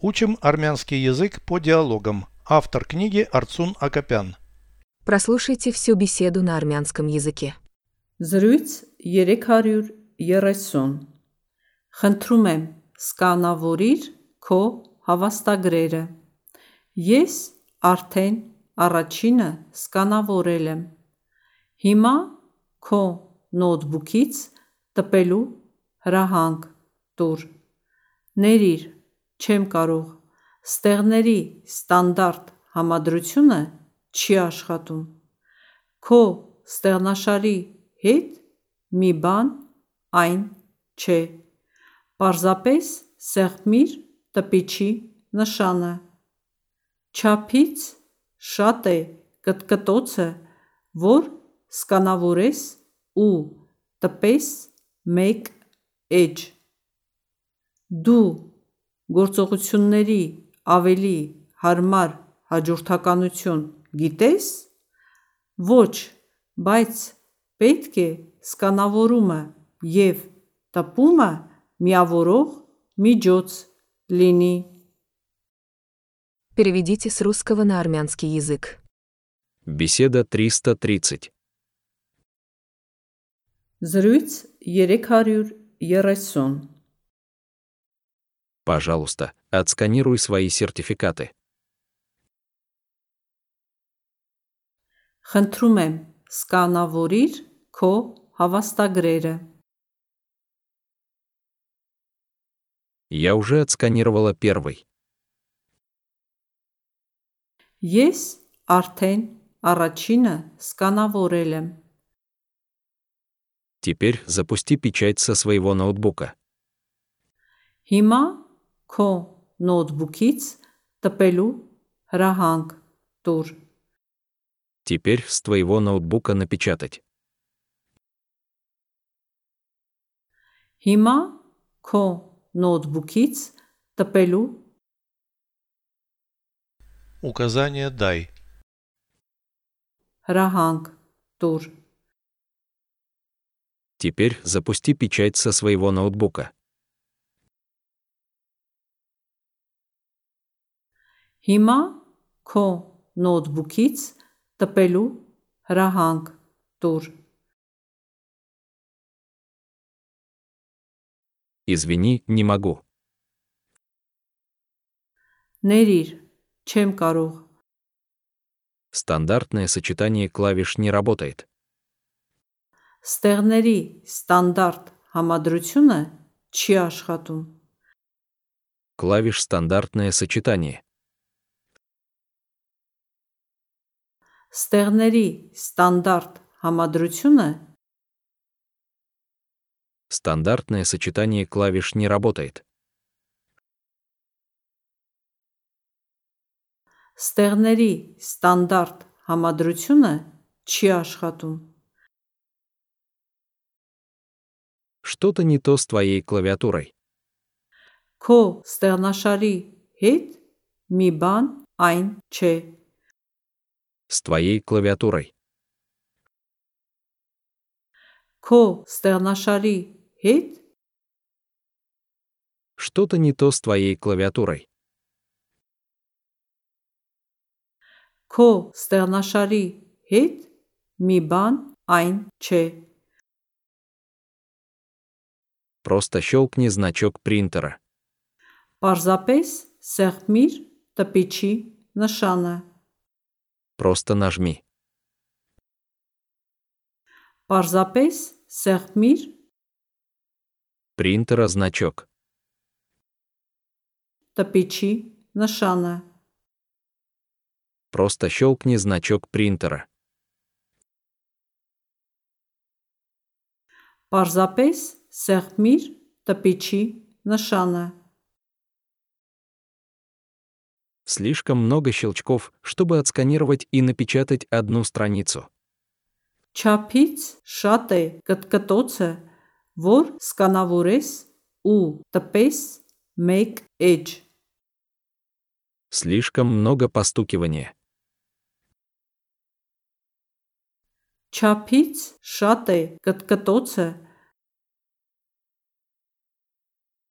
Учим армянский язык по диалогам. Автор книги Арцун Акопян. Прослушайте всю беседу на армянском языке. Զրույց 330 Խնդրում եմ, սկանավորիր քո հավաստագրերը։ Ես արդեն առաջինը սկանավորել եմ։ Հիմա քո նոթբուքից տպելու հրահանգ տուր։ Ներիր, չեմ կարող։ Ստեղների ստանդարտ համադրությունը չի աշխատում։ Քո ստեղնաշարի հետ մի բան այն չէ։ Պարզապես սեղմիր տպիչի նշանը։ Չափից շատ է կտկտոցը, որ սկանավորես ու տպես մեկ էջ։ Դու գործողությունների ավելի հարմար հաջորդականություն գիտես։ Ոչ, բայց պետք է սկանավորումը և տպումը միավորող միջոց լինի։ Переведите с русского на армянский язык. Беседа 330. Զրույց 330 Пожалуйста, отсканируй свои сертификаты. Խնդրում եմ, սկանավորիր քո հավաստագրերը։ Я уже отсканировала первый. Ես արդեն առաջինը սկանավորել եմ։ Теперь запусти печать со своего ноутбука. Հիմա քո նոթբուքից տպելու հրահանգ տուր։ Теперь с твоего ноутбука напечатать. Հիմա քո նոթբուքից տպելու Указание дай. հրահանգ տուր։ Теперь запусти печать со своего ноутбука. Հիմա քո նոթբուքից տպելու հրահանգ տուր։ Извини, не могу. Ներիր, չեմ կարող։ Стандартное сочетание клавиш не работает. Ստեղների ստանդարտ համադրությունը չի աշխատում։ Клавиш стандартное сочетание. Ստեղների ստանդարտ համադրությունը Стандартное сочетание клавиш не работает. Ստեղների ստանդարտ համադրությունը չի աշխատում։ Что-то не то с твоей клавиатурой. Քո ստեղնաշարի հետ մի բան այն չէ։ с твоей клавиатурой. Ко странашари хит? Что-то не то с твоей клавиатурой. Ко странашари хит? Мибан айн че. Просто щелкни значок принтера. Парзапес сехмир тапичи нашана. Просто нажми. Պարզապես սեղմիր Принтера значок. տպիչի նշանը։ Просто щелкни значок принтера. Պարզապես սեղմիր տպիչի նշանը։ Слишком много щелчков, чтобы отсканировать и напечатать одну страницу. Чапиц шатей каткатоце вор сканавурес у тапес мейк эдж. Слишком много постукивания. Чапиц шатей каткатоце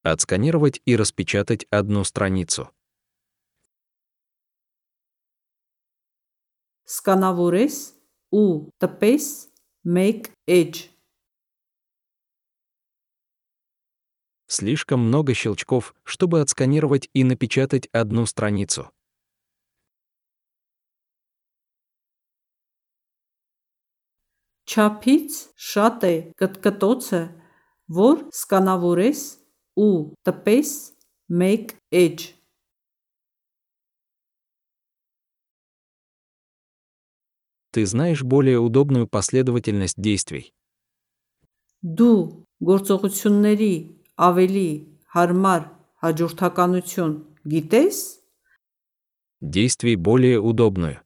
Отсканировать и распечатать одну страницу. սկանավորես ու տպես մեկ էջ Слишком много щелчков, чтобы отсканировать и напечатать одну страницу. Չափից շատ է կտկտոցը, որ սկանավորես ու տպես մեկ էջ Ты знаешь более удобную последовательность действий. Դու գործողությունների ավելի հարմար հաջորդականություն գիտես? Действий более удобную.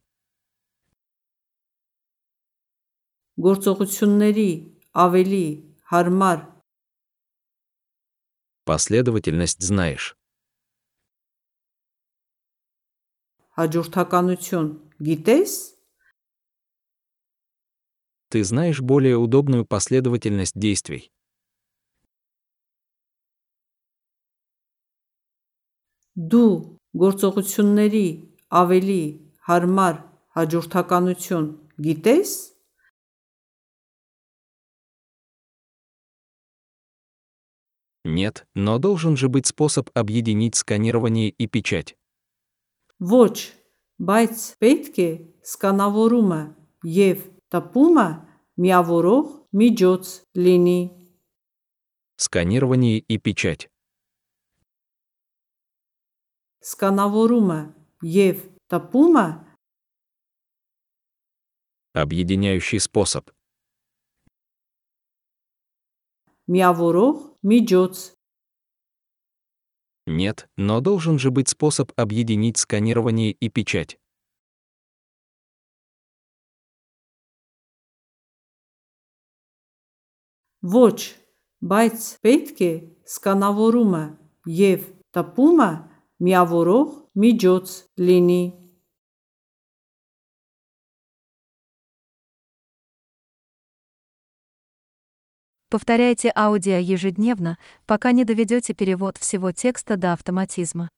Գործողությունների ավելի հարմար Последовательность знаешь. հաջորդականություն գիտես? Ты знаешь более удобную последовательность действий. Դու գործողությունների ավելի հարմար հաջորդականություն գիտես? Нет, но должен же быть способ объединить сканирование и печать. Ոչ, բայց պետք է սկանավորումը եւ տպումը միավորող միջոց լինի։ Сканирование и печать. Սկանավորումը եւ տպումը Объединяющий способ. միավորող միջոց Нет, но должен же быть способ объединить сканирование и печать. Ոչ, բայց պետք է սկանավորումը եւ տպումը միավորող միջոց լինի։ Повторяйте аудио ежедневно, пока не доведете перевод всего текста до автоматизма.